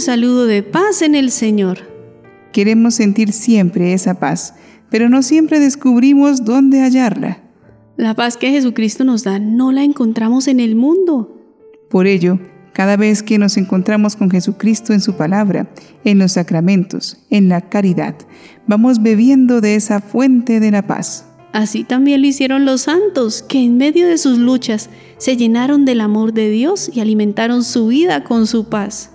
Un saludo de paz en el Señor. Queremos sentir siempre esa paz, pero no siempre descubrimos dónde hallarla. La paz que Jesucristo nos da no la encontramos en el mundo. Por ello, cada vez que nos encontramos con Jesucristo en su palabra, en los sacramentos, en la caridad, vamos bebiendo de esa fuente de la paz. Así también lo hicieron los santos, que en medio de sus luchas se llenaron del amor de Dios y alimentaron su vida con su paz.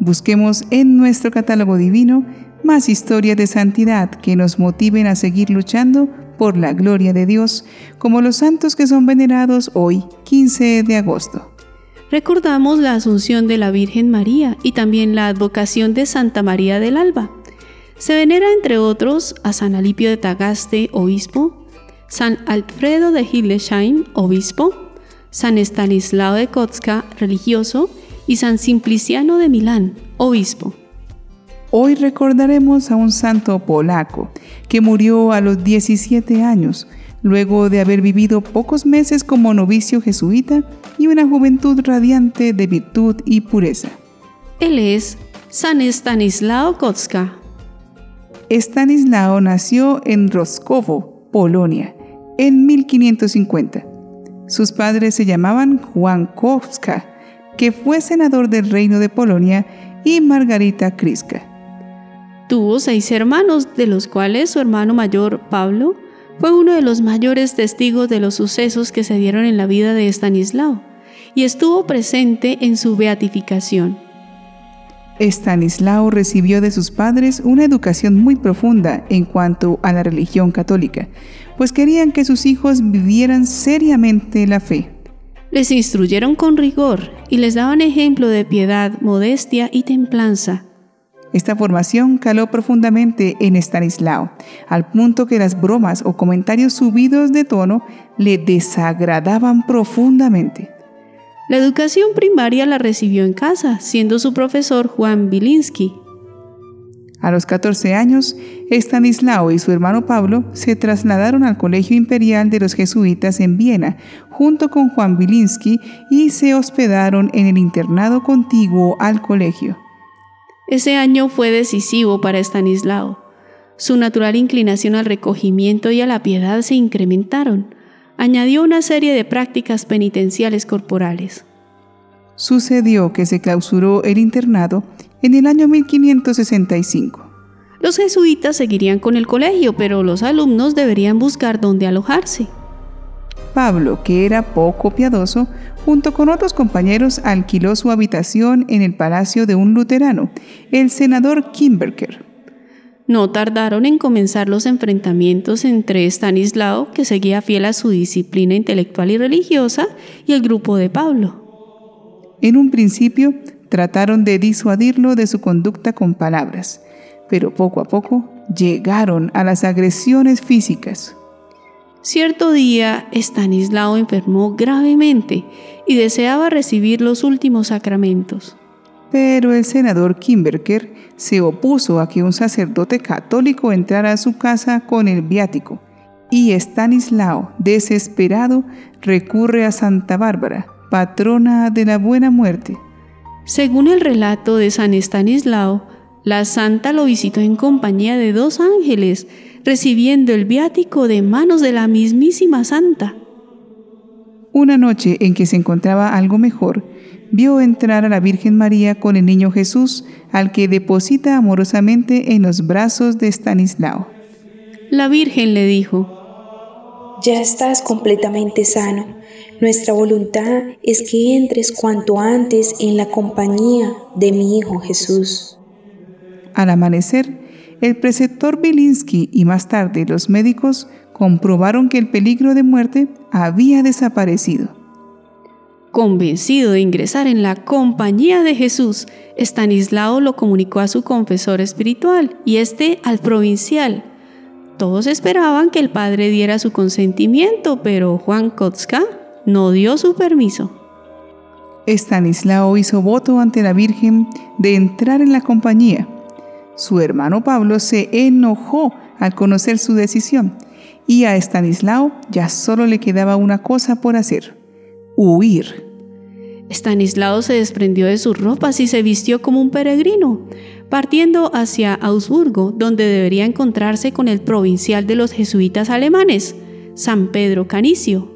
Busquemos en nuestro catálogo divino más historias de santidad que nos motiven a seguir luchando por la gloria de Dios, como los santos que son venerados hoy, 15 de agosto. Recordamos la asunción de la Virgen María y también la advocación de Santa María del Alba. Se venera entre otros a San Alipio de Tagaste, obispo, San Alfredo de Hildesheim, obispo, San Estanislao de Kotska, religioso, y San Simpliciano de Milán, obispo. Hoy recordaremos a un santo polaco que murió a los 17 años, luego de haber vivido pocos meses como novicio jesuita y una juventud radiante de virtud y pureza. Él es San Stanislao Kotska. Stanislao nació en Roskovo, Polonia, en 1550. Sus padres se llamaban Juan Kotska, que fue senador del Reino de Polonia, y Margarita Kriska. Tuvo seis hermanos, de los cuales su hermano mayor, Pablo, fue uno de los mayores testigos de los sucesos que se dieron en la vida de Estanislao y estuvo presente en su beatificación. Estanislao recibió de sus padres una educación muy profunda en cuanto a la religión católica, pues querían que sus hijos vivieran seriamente la fe. Les instruyeron con rigor y les daban ejemplo de piedad, modestia y templanza esta formación caló profundamente en Stanislao, al punto que las bromas o comentarios subidos de tono le desagradaban profundamente. La educación primaria la recibió en casa, siendo su profesor Juan Bilinsky. A los 14 años, Stanislao y su hermano Pablo se trasladaron al Colegio Imperial de los Jesuitas en Viena, junto con Juan Bilinsky, y se hospedaron en el internado contiguo al colegio. Ese año fue decisivo para Estanislao. Su natural inclinación al recogimiento y a la piedad se incrementaron. Añadió una serie de prácticas penitenciales corporales. Sucedió que se clausuró el internado en el año 1565. Los jesuitas seguirían con el colegio, pero los alumnos deberían buscar dónde alojarse. Pablo, que era poco piadoso, junto con otros compañeros alquiló su habitación en el palacio de un luterano, el senador Kimberker. No tardaron en comenzar los enfrentamientos entre Stanislao, que seguía fiel a su disciplina intelectual y religiosa, y el grupo de Pablo. En un principio trataron de disuadirlo de su conducta con palabras, pero poco a poco llegaron a las agresiones físicas. Cierto día, Stanislao enfermó gravemente y deseaba recibir los últimos sacramentos. Pero el senador Kimberker se opuso a que un sacerdote católico entrara a su casa con el viático, y Stanislao, desesperado, recurre a Santa Bárbara, patrona de la buena muerte. Según el relato de San Stanislao, la santa lo visitó en compañía de dos ángeles, recibiendo el viático de manos de la mismísima santa. Una noche en que se encontraba algo mejor, vio entrar a la Virgen María con el niño Jesús, al que deposita amorosamente en los brazos de Stanislao. La Virgen le dijo, Ya estás completamente sano. Nuestra voluntad es que entres cuanto antes en la compañía de mi Hijo Jesús. Al amanecer, el preceptor Belinsky y más tarde los médicos comprobaron que el peligro de muerte había desaparecido. Convencido de ingresar en la compañía de Jesús, Stanislao lo comunicó a su confesor espiritual y este al provincial. Todos esperaban que el padre diera su consentimiento, pero Juan Kotska no dio su permiso. Stanislao hizo voto ante la Virgen de entrar en la compañía su hermano Pablo se enojó al conocer su decisión y a Estanislao ya solo le quedaba una cosa por hacer, huir. Estanislao se desprendió de sus ropas y se vistió como un peregrino, partiendo hacia Augsburgo, donde debería encontrarse con el provincial de los jesuitas alemanes, San Pedro Canicio.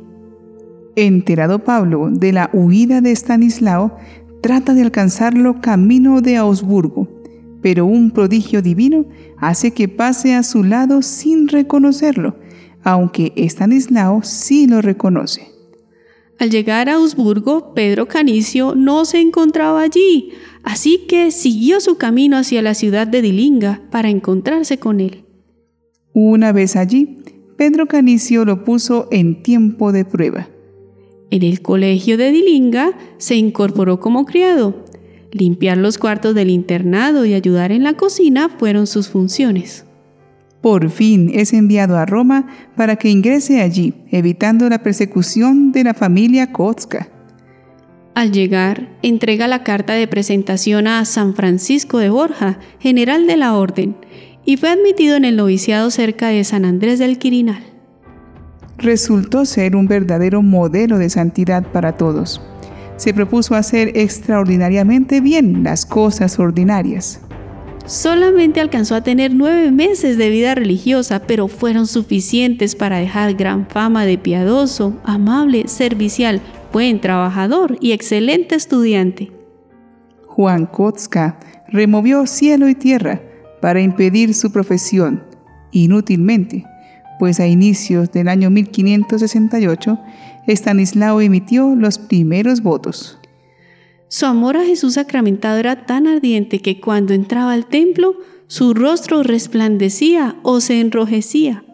Enterado Pablo de la huida de Estanislao, trata de alcanzarlo camino de Augsburgo, pero un prodigio divino hace que pase a su lado sin reconocerlo, aunque Estanislao sí lo reconoce. Al llegar a Augsburgo, Pedro Canicio no se encontraba allí, así que siguió su camino hacia la ciudad de Dilinga para encontrarse con él. Una vez allí, Pedro Canicio lo puso en tiempo de prueba. En el colegio de Dilinga se incorporó como criado. Limpiar los cuartos del internado y ayudar en la cocina fueron sus funciones. Por fin es enviado a Roma para que ingrese allí, evitando la persecución de la familia Kotska. Al llegar, entrega la carta de presentación a San Francisco de Borja, general de la orden, y fue admitido en el noviciado cerca de San Andrés del Quirinal. Resultó ser un verdadero modelo de santidad para todos. Se propuso hacer extraordinariamente bien las cosas ordinarias. Solamente alcanzó a tener nueve meses de vida religiosa, pero fueron suficientes para dejar gran fama de piadoso, amable, servicial, buen trabajador y excelente estudiante. Juan Kotska removió cielo y tierra para impedir su profesión, inútilmente, pues a inicios del año 1568, Estanislao emitió los primeros votos. Su amor a Jesús sacramentado era tan ardiente que cuando entraba al templo, su rostro resplandecía o se enrojecía.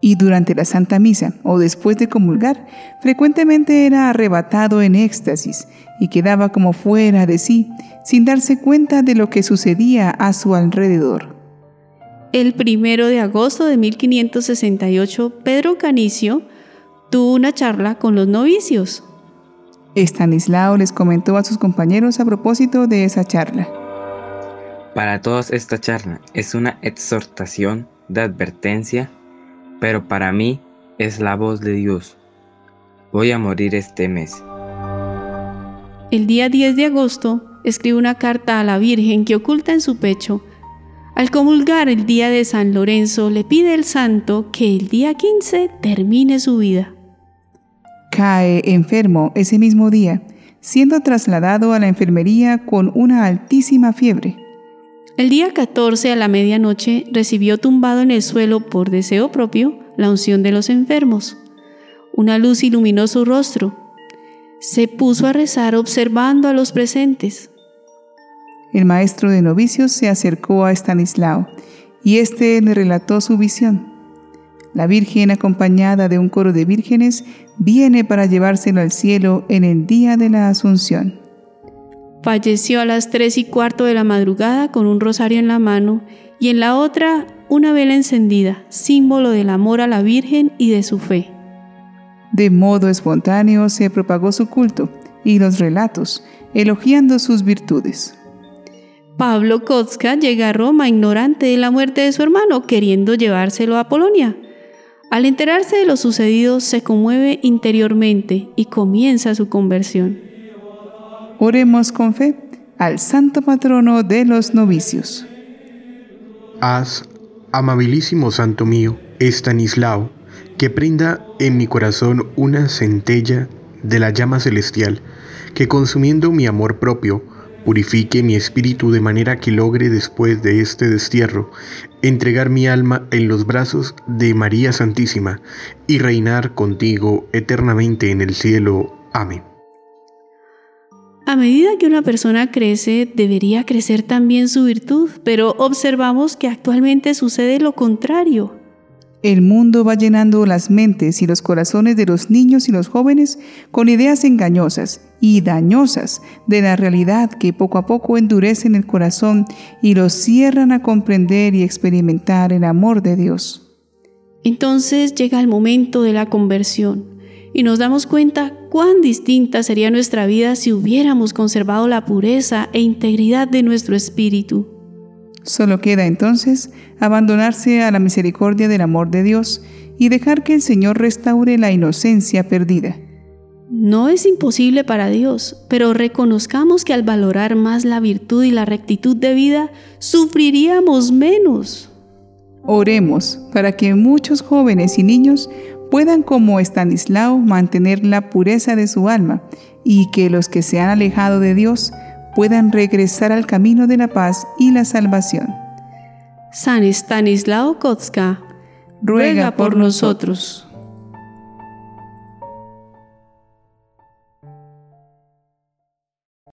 Y durante la Santa Misa o después de comulgar, frecuentemente era arrebatado en éxtasis y quedaba como fuera de sí, sin darse cuenta de lo que sucedía a su alrededor. El primero de agosto de 1568, Pedro Canicio tuvo una charla con los novicios. Estanislao les comentó a sus compañeros a propósito de esa charla. Para todos esta charla es una exhortación de advertencia, pero para mí es la voz de Dios. Voy a morir este mes. El día 10 de agosto escribe una carta a la Virgen que oculta en su pecho. Al comulgar el día de San Lorenzo le pide el santo que el día 15 termine su vida cae enfermo ese mismo día, siendo trasladado a la enfermería con una altísima fiebre. El día 14 a la medianoche recibió tumbado en el suelo por deseo propio la unción de los enfermos. Una luz iluminó su rostro. Se puso a rezar observando a los presentes. El maestro de novicios se acercó a Stanislao y éste le relató su visión. La Virgen, acompañada de un coro de vírgenes, viene para llevárselo al cielo en el día de la Asunción. Falleció a las tres y cuarto de la madrugada con un rosario en la mano y en la otra una vela encendida, símbolo del amor a la Virgen y de su fe. De modo espontáneo se propagó su culto y los relatos, elogiando sus virtudes. Pablo Kotska llega a Roma ignorante de la muerte de su hermano, queriendo llevárselo a Polonia. Al enterarse de lo sucedido, se conmueve interiormente y comienza su conversión. Oremos con fe al Santo Patrono de los Novicios. Haz, amabilísimo Santo mío, Estanislao, que prenda en mi corazón una centella de la llama celestial, que consumiendo mi amor propio, purifique mi espíritu de manera que logre después de este destierro entregar mi alma en los brazos de María Santísima y reinar contigo eternamente en el cielo. Amén. A medida que una persona crece, debería crecer también su virtud, pero observamos que actualmente sucede lo contrario. El mundo va llenando las mentes y los corazones de los niños y los jóvenes con ideas engañosas y dañosas de la realidad que poco a poco endurecen el corazón y los cierran a comprender y experimentar el amor de Dios. Entonces llega el momento de la conversión y nos damos cuenta cuán distinta sería nuestra vida si hubiéramos conservado la pureza e integridad de nuestro espíritu. Solo queda entonces abandonarse a la misericordia del amor de Dios y dejar que el Señor restaure la inocencia perdida. No es imposible para Dios, pero reconozcamos que al valorar más la virtud y la rectitud de vida, sufriríamos menos. Oremos para que muchos jóvenes y niños puedan como Estanislao mantener la pureza de su alma y que los que se han alejado de Dios puedan regresar al camino de la paz y la salvación. San Estanislao Kotska, ruega por nosotros.